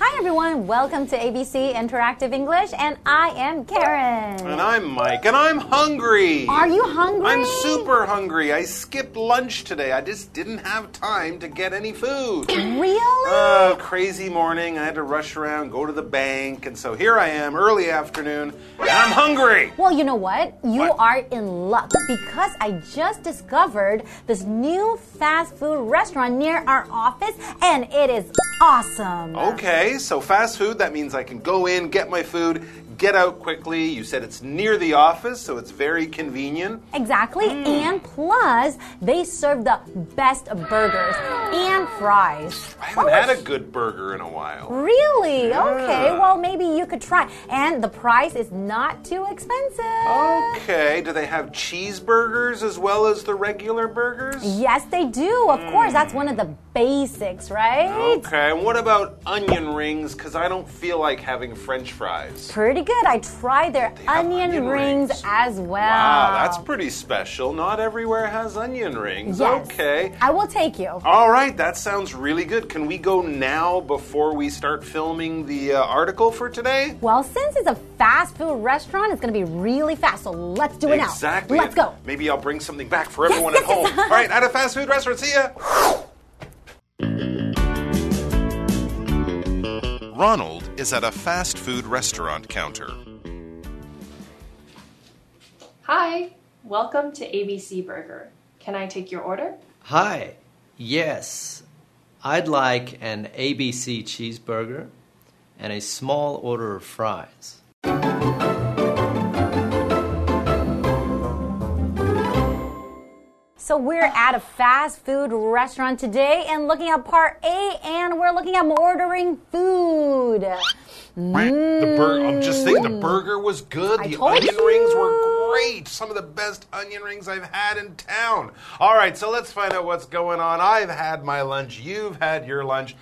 and welcome to ABC Interactive English. And I am Karen. And I'm Mike, and I'm hungry. Are you hungry? I'm super hungry. I skipped lunch today. I just didn't have time to get any food. Really? Oh, crazy morning. I had to rush around, go to the bank, and so here I am, early afternoon, and I'm hungry. well, you know what? You What? are in luck because I just discovered this new fast food restaurant near our office, and it is awesome. Okay, so fast food, that means I can go in, get my food, get out quickly. You said it's near the office, so it's very convenient. Exactly. Mm. And plus, they serve the best burgers and fries. I haven't had a good burger in a while. Really? Yeah. Okay. Well, maybe you could try. And the price is not too expensive. Okay, do they have cheeseburgers as well as the regular burgers? Yes, they do. Of course, that's mm. one of the basics, right? Okay, and what about onion rings? Because I don't feel like having french fries. Pretty good. I tried their onion, onion rings, rings. as well. Wow, that's pretty special. Not everywhere has onion rings. Yes. Okay. I will take you. All right, that sounds really good. Can we go now before we start filming the uh, article for today? Well, since it's a fast food restaurant, it's going to be really fast. So let's do it now. Exactly. Let's go. Maybe I'll bring something back for everyone yes, at home. yes. All right, at a fast food restaurant. See ya. Ronald is at a fast food restaurant counter. Hi, welcome to ABC Burger. Can I take your order? Hi. Yes. I'd like an ABC cheeseburger and a small order of fries. So we're at a fast food restaurant today and looking at part A, and we're looking at ordering food. The bur- I'm just saying the mm. burger was good. I the onion you. rings were great. Some of the best onion rings I've had in town. All right, so let's find out what's going on. I've had my lunch. You've had your lunch.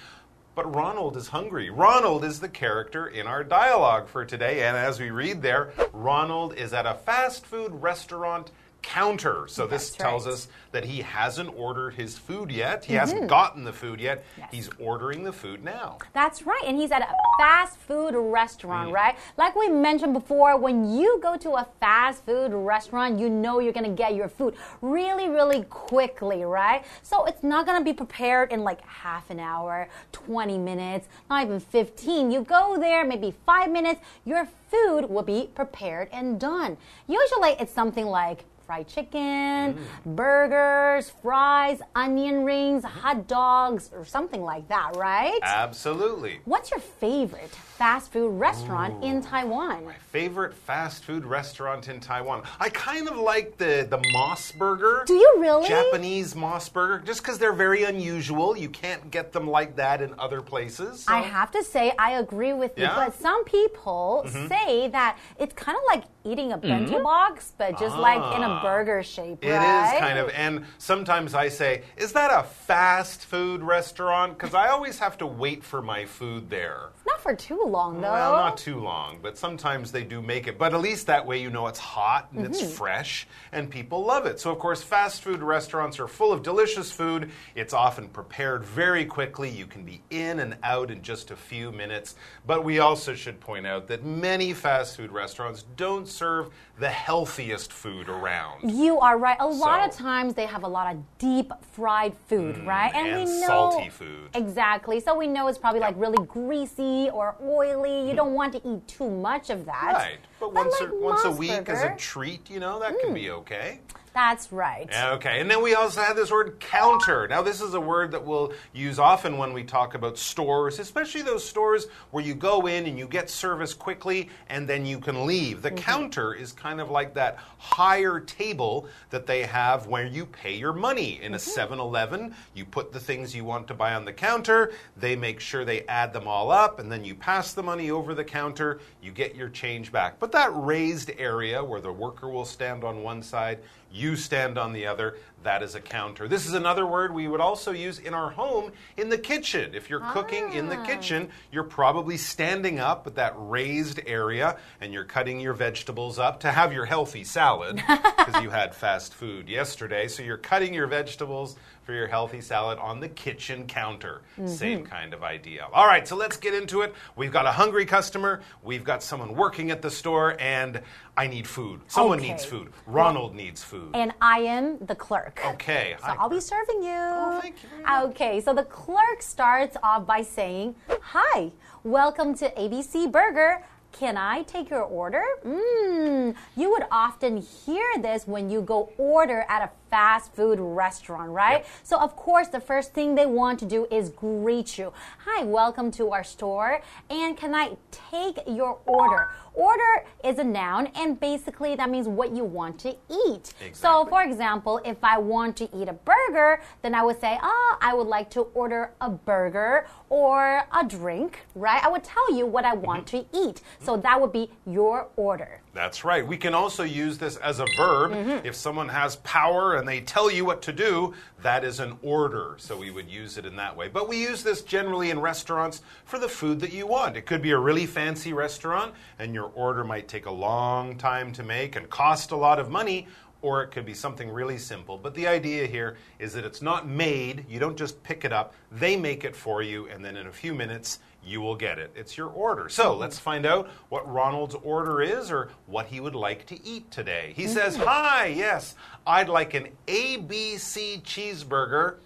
But Ronald is hungry. Ronald is the character in our dialogue for today. And as we read there, Ronald is at a fast food restaurant counter. So this That's tells right. us that he hasn't ordered his food yet. He hasn't gotten the food yet. He's ordering the food now. That's right, and he's at a fast food restaurant, Mm. right? Like we mentioned before, when you go to a fast food restaurant, you know you're gonna get your food really, really quickly, right? So it's not gonna be prepared in like half an hour, 20 minutes, not even 15. You go there, maybe five minutes, your food will be prepared and done. Usually it's something like fried chicken, burgers, fries, onion rings, hot dogs, or something like that, right? Absolutely. What's your favorite fast food restaurant in Taiwan? My favorite fast food restaurant in Taiwan. I kind of like the the MOS Burger. Do you really? Japanese MOS Burger, just because they're very unusual. You can't get them like that in other places. so- I have to say, I agree with you, Yeah? But some people say that it's kind of like eating a bento box, but just like in a Ah. burger shape, It is right? kind of, and sometimes I say, "Is that a fast food restaurant?" Because I always have to wait for my food there. Not for too long, though. Well, not too long, but sometimes they do make it. But at least that way you know it's hot and Mm-hmm. it's fresh and people love it. So, of course, fast food restaurants are full of delicious food. It's often prepared very quickly. You can be in and out in just a few minutes. But we also should point out that many fast food restaurants don't serve the healthiest food around. You are right. A lot of times they have a lot of deep fried food, right? Mm, and we know salty food. Exactly. So we know it's probably like really greasy or oily. You hmm. don't want to eat too much of that. Right. But, once, like a, once a week as a treat, you know, that can be hmm. okay. That's right. Okay, and then we also have this word counter. Now, this is a word that we'll use often when we talk about stores, especially those stores where you go in and you get service quickly and then you can leave. The mm-hmm. counter is kind of like that higher table that they have where you pay your money. In a mm-hmm. 7 Eleven, you put the things you want to buy on the counter, they make sure they add them all up, and then you pass the money over the counter, you get your change back. But that raised area where the worker will stand on one side, You stand on the other. That is a counter. This is another word we would also use in our home in the kitchen. If you're cooking in the Ah. kitchen, you're probably standing up at that raised area and you're cutting your vegetables up to have your healthy salad because you had fast food yesterday. So you're cutting your vegetables for your healthy salad on the kitchen counter. Same kind of idea. All right, so let's get into it. We've got a hungry customer, we've got someone working at the store, and I need food. Someone Okay. needs food. Ronald needs food. Mm. And I am the clerk. Okay. So hi. I'll be serving you. Oh, thank you. Okay, so the clerk starts off by saying, Hi, welcome to ABC Burger. Can I take your order? Mmm. You would often hear this when you go order at a fast food restaurant, right? Yep. So, of course, the first thing they want to do is greet you. Hi, welcome to our store. And can I take your order? Order is a noun, and basically that means what you want to eat. So, for example, if I want to eat a burger, then I would say, oh, I would like to order a burger or a drink, right? I would tell you what I want mm-hmm. to eat. So that would be your order. That's right. We can also use this as a verb. Mm-hmm. If someone has power and they tell you what to do, that is an order. So we would use it in that way. But we use this generally in restaurants for the food that you want. It could be a really fancy restaurant, and your order might take a long time to make and cost a lot of money. Or it could be something really simple. But the idea here is that it's not made. You don't just pick it up. They make it for you, and then in a few minutes, you will get it. It's your order. So let's find out what Ronald's order is or what he would like to eat today. He says, mm-hmm. Hi, yes, I'd like an ABC cheeseburger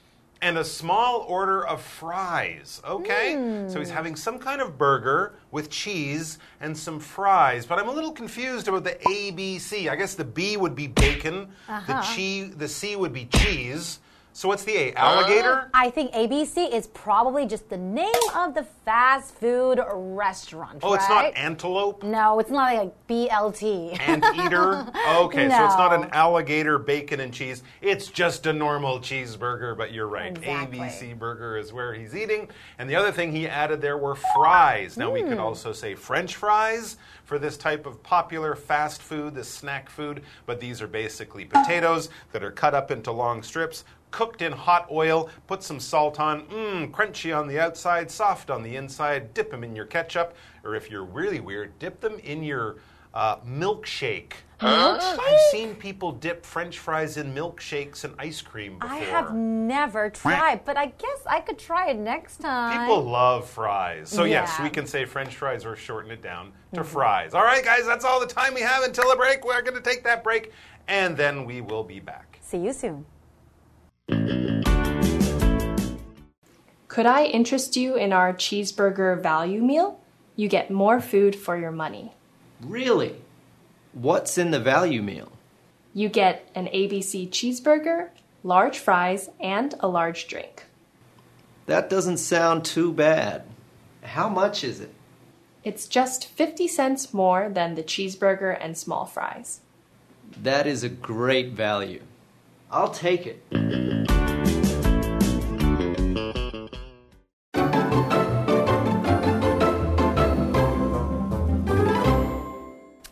and a small order of fries. Okay? So he's mm. having some kind of burger with cheese and some fries. But I'm a little confused about the ABC. I guess the B would be bacon, the, uh-huh. che- the C would be cheese. So what's the A? Alligator? I think ABC is probably just the name of the fast food restaurant. Oh, it's not antelope? No, it's not like BLT. Anteater? Okay, so it's not an alligator, bacon, and cheese. It's just a normal cheeseburger, but you're right. Exactly. ABC burger is where he's eating. And the other thing he added there were fries. Now, we Hmm. could also say French fries for this type of popular fast food, this snack food, but these are basically potatoes that are cut up into long strips. Cooked in hot oil, put some salt on, mmm, crunchy on the outside, soft on the inside. Dip them in your ketchup, or if you're really weird, dip them in your uh, milkshake. I've seen people dip French fries in milkshakes and ice cream before. I have never tried, but I guess I could try it next time. People love fries. So, yes, Yeah. Mm-hmm. we can say French fries or shorten it down to fries. All right, guys, that's all the time we have until the break. We're going to take that break, and then we will be back. See you soon. Could I interest you in our cheeseburger value meal? You get more food for your money. Really? What's in the value meal? You get an ABC cheeseburger, large fries, and a large drink. That doesn't sound too bad. How much is it? It's just 50 cents more than the cheeseburger and small fries. That is a great value. I'll take it.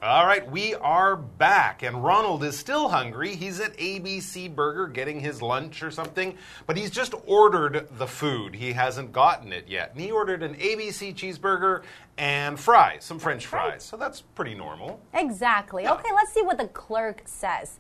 All right, we are back, and Ronald is still hungry. He's at ABC Burger getting his lunch or something, but he's just ordered the food. He hasn't gotten it yet. And he ordered an ABC cheeseburger and fries, some French fries. So that's pretty normal. Exactly. Okay, let's see what the clerk says.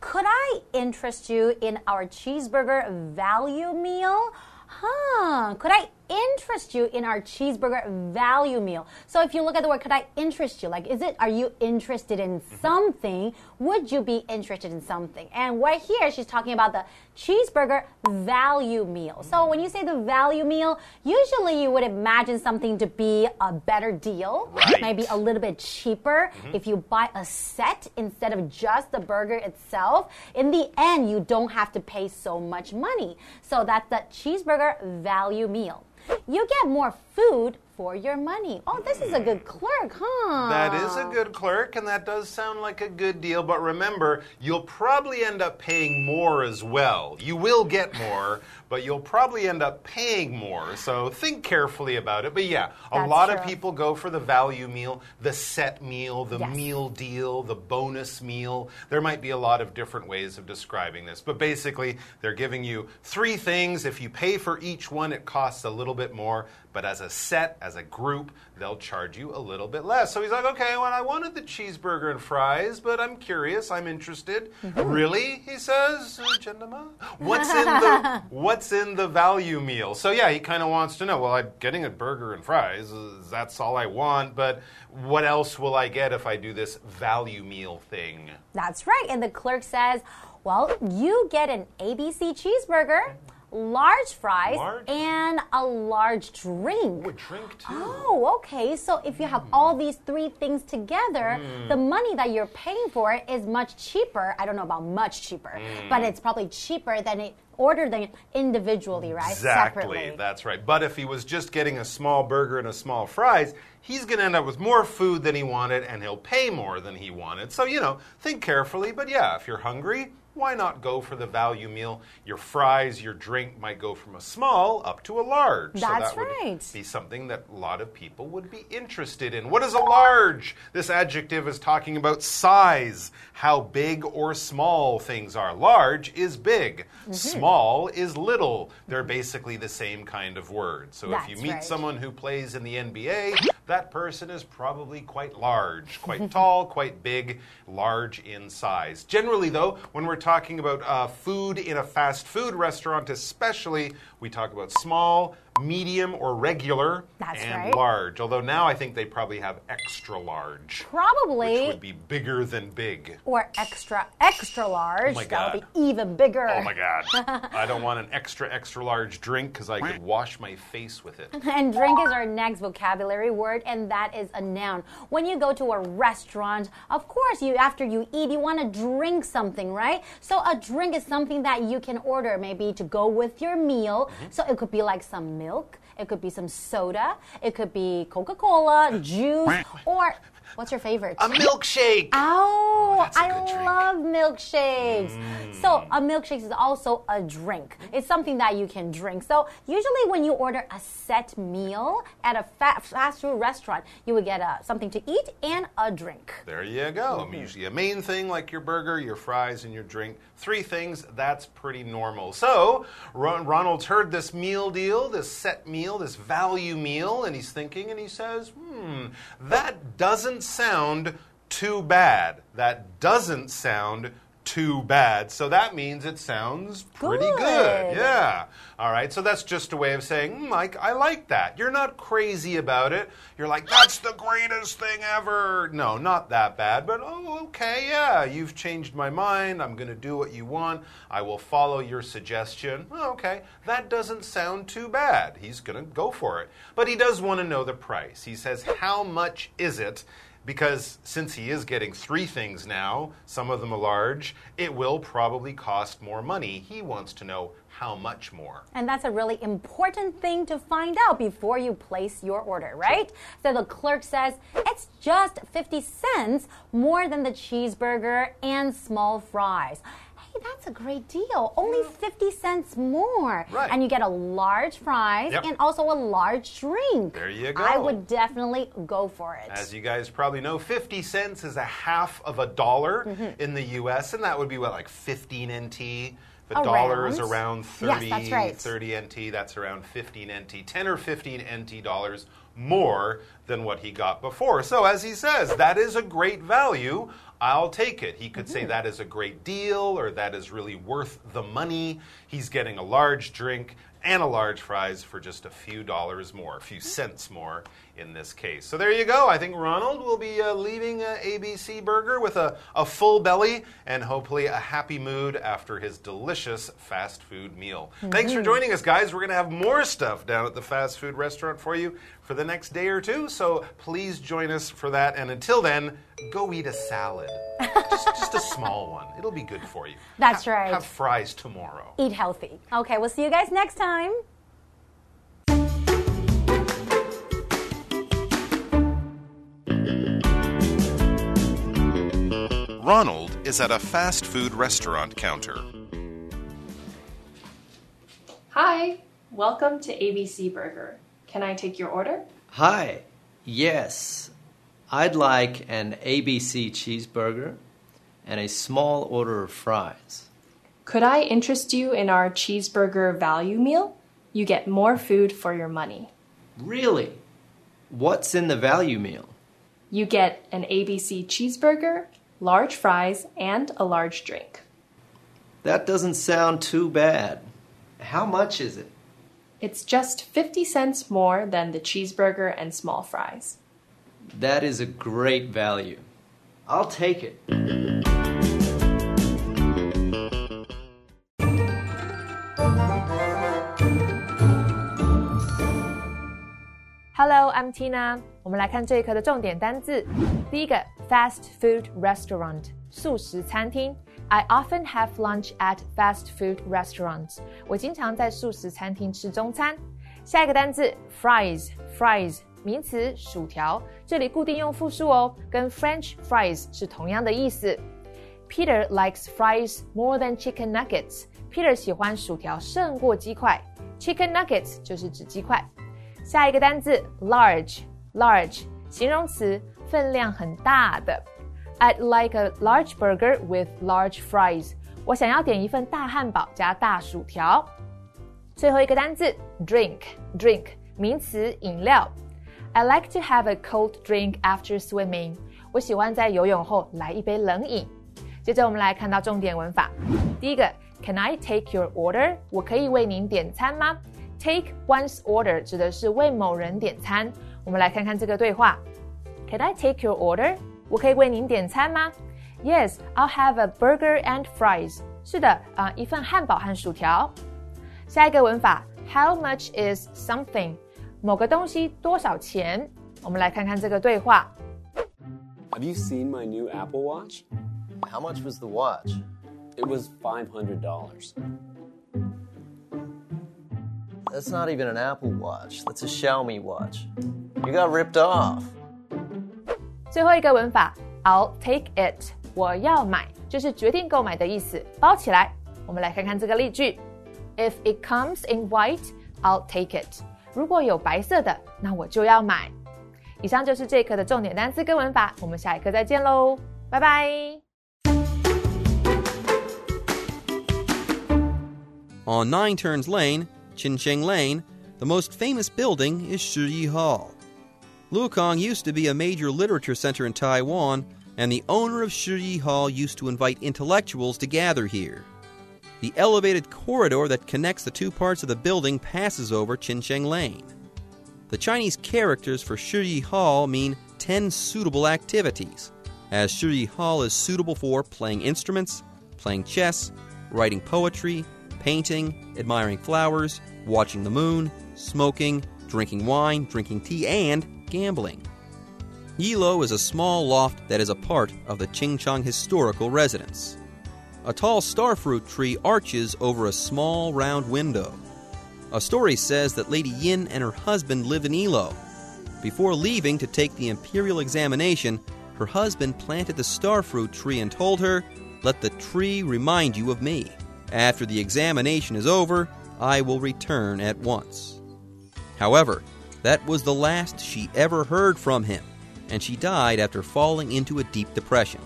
Could I interest you in our cheeseburger value meal? Huh. Could I interest you in our cheeseburger value meal? So if you look at the word, could I interest you? Like, is it, are you interested in mm-hmm. something? Would you be interested in something? And right here, she's talking about the cheeseburger value meal. So when you say the value meal, usually you would imagine something to be a better deal, Right. maybe a little bit cheaper mm-hmm. if you buy a set instead of just the burger itself. In the end, you don't have to pay so much money. So that's the cheeseburger value meal. You get more food for your money. Oh, this is a good hmm. clerk, huh? That is a good clerk, and that does sound like a good deal. But remember, you'll probably end up paying more as well. You will get more, but you'll probably end up paying more. So think carefully about it. But yeah, a That's lot of people go for the value meal, the set meal, the Yes. meal deal, the bonus meal. There might be a lot of different ways of describing this. But basically, they're giving you three things. If you pay for each one, it costs a little bit more. But as a set, as a group, they'll charge you a little bit less. So he's like, okay, well, I wanted the cheeseburger and fries, but I'm curious, I'm interested. Mm-hmm. Really? He says, uh, Jendama? What's in the What's in the value meal? So yeah, he kind of wants to know. Well, I'm getting a burger and fries. uh, That's all I want. But what else will I get if I do this value meal thing? That's right. And the clerk says, well, you get an ABC cheeseburger, large fries, Large? and a large drink. Oh, a drink too. Oh, okay. So if you have all these three things together, Hmm. the money that you're paying for is much cheaper. I don't know about much cheaper, Hmm. but it's probably cheaper than it order them individually, right? Exactly, Separately. that's right. But if he was just getting a small burger and a small fries, he's going to end up with more food than he wanted and he'll pay more than he wanted. So, you know, think carefully. But yeah, if you're hungry, why not go for the value meal? Your fries, your drink might go from a small up to a large. so That's that would right. be something that a lot of people would be interested in. What is a large? This adjective is talking about size, how big or small things are. Large is big, Mm-hmm. small is little. They're basically the same kind of word. So if you meet right. someone who plays in the NBA, that person is probably quite large, quite tall, quite big, large in size. Generally, though, when we're talking about uh, food in a fast food restaurant, especially, we talk about small, medium, or regular, That's and right. large. Although now I think they probably have extra large, Probably. which would be bigger than big. or extra, extra large. Oh my that would God. be even bigger. Oh my God. I don't want an extra, extra large drink because I could wash my face with it. And drink is our next vocabulary word, and that is a noun. When you go to a restaurant, of course, you after you eat, you want to drink something, right? So a drink is something that you can order, maybe to go with your meal. Mm-hmm. So it could be like some milk, it could be some soda, it could be Coca Cola, juice, or what's your favorite? A milkshake! Oh, a I love milkshakes. So, a milkshake is also a drink. It's something that you can drink. So, usually when you order a set meal at a fa- fast food restaurant, you would get uh, something to eat and a drink. There you go. Usually a main thing like your burger, your fries, and your drink. Three things, that's pretty normal. So, Ron- Ronald's heard this meal deal, this set meal, this value meal, and he's thinking and he says, hmm, Hmm, that doesn't sound too bad. That doesn't sound too bad. So that means it sounds pretty good. Good. Yeah. All right. So that's just a way of saying, hmm, Mike, I like that. You're not crazy about it. You're like, that's the greatest thing ever. No, not that bad, but oh, okay, yeah, you've changed my mind. I'm going to do what you want. I will follow your suggestion. Oh, okay. That doesn't sound too bad. He's going to go for it. But he does want to know the price. He says, how much is it? Because since he is getting three things now, some of them are large, it will probably cost more money. He wants to know how much more. And that's a really important thing to find out before you place your order, right? So the clerk says it's just 50 cents more than the cheeseburger and small fries. Hey, that's a great deal. Only 50 cents more. Right. And you get a large fries Yep. and also a large drink. There you go. I would definitely go for it. As you guys probably know, 50 cents is a half of a dollar Mm-hmm. in the US, and that would be what, like 15 NT? The dollar is Around. around Yes, that's right. 30 NT. That's around 15 NT. 10 or 15 NT dollars more than what he got before. So, as he says, that is a great value. I'll take it. He could Mm-hmm. say that is a great deal or that is really worth the money. He's getting a large drink and a large fries for just a few dollars more, a few cents more in this case. So there you go. I think Ronald will be uh, leaving uh, ABC Burger with a, a full belly and hopefully a happy mood after his delicious fast food meal. Thanks for joining us, guys. We're going to have more stuff down at the fast food restaurant for you for the next day or two. So please join us for that. And until then, go eat a salad. just, just a small one. It'll be good for you. That's Ha- right. Have fries tomorrow. Eat healthy. Okay, we'll see you guys next time. Ronald is at a fast food restaurant counter. Hi, welcome to ABC Burger. Can I take your order? Hi. Yes. I'd like an ABC cheeseburger and a small order of fries. Could I interest you in our cheeseburger value meal? You get more food for your money. Really? What's in the value meal? You get an ABC cheeseburger, large fries, and a large drink. That doesn't sound too bad. How much is it? It's just 50 cents more than the cheeseburger and small fries. That is a great value. I'll take it. Hello, I'm Tina。我们来看这一课的重点单字。第一个，fast food restaurant，速食餐厅。I often have lunch at fast food restaurants。我经常在速食餐厅吃中餐。下一个单字，fries，fries，名词，薯条。这里固定用复数哦，跟 French fries 是同样的意思。Peter likes fries more than chicken nuggets。Peter 喜欢薯条胜过鸡块。Chicken nuggets 就是指鸡块。 下一个单字 large，large 形容词，分量很大的。I'd like a large burger with large fries。我想要点一份大汉堡加大薯条。最后一个单字 drink，drink 名词，饮料。I like to have a cold drink after swimming。我喜欢在游泳后来一杯冷饮。接着我们来看到重点文法。第一个，Can I take your order？我可以为您点餐吗 ？Take one's order 指的是为某人点餐。我们来看看这个对话。Can I take your order？我可以为您点餐吗？Yes, I'll have a burger and fries。是的，啊，一份汉堡和薯条。下一个文法，How much is something？某个东西多少钱？我们来看看这个对话。Have you seen my new Apple Watch? How much was the watch? It was $500. That's not even an Apple Watch. That's a Xiaomi watch. You got ripped off. 最后一个文法，I'll take it，我要买，就是决定购买的意思，包起来。我们来看看这个例句：If it comes in white, I'll take it。如果有白色的，那我就要买。以上就是这一课的重点单词跟文法，我们下一课再见喽，拜拜。 On Nine Turns Lane, Chincheng Lane, the most famous building is Shiyi Hall. Lukang used to be a major literature center in Taiwan, and the owner of Shiyi Hall used to invite intellectuals to gather here. The elevated corridor that connects the two parts of the building passes over Chincheng Lane. The Chinese characters for Shiyi Hall mean 10 suitable activities, as Shiyi Hall is suitable for playing instruments, playing chess, writing poetry, painting, admiring flowers, watching the moon, smoking, drinking wine, drinking tea, and gambling. Yilo is a small loft that is a part of the Qingchang historical residence. A tall starfruit tree arches over a small round window. A story says that Lady Yin and her husband lived in Ilo. Before leaving to take the imperial examination, her husband planted the starfruit tree and told her, Let the tree remind you of me. After the examination is over, I will return at once. However, that was the last she ever heard from him, and she died after falling into a deep depression.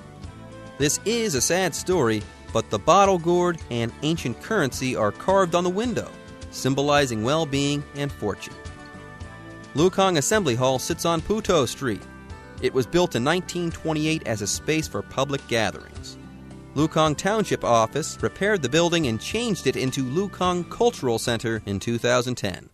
This is a sad story, but the bottle gourd and ancient currency are carved on the window, symbolizing well being and fortune. Lukang Assembly Hall sits on Puto Street. It was built in 1928 as a space for public gatherings. Lukang Township Office repaired the building and changed it into Lukang Cultural Center in 2010.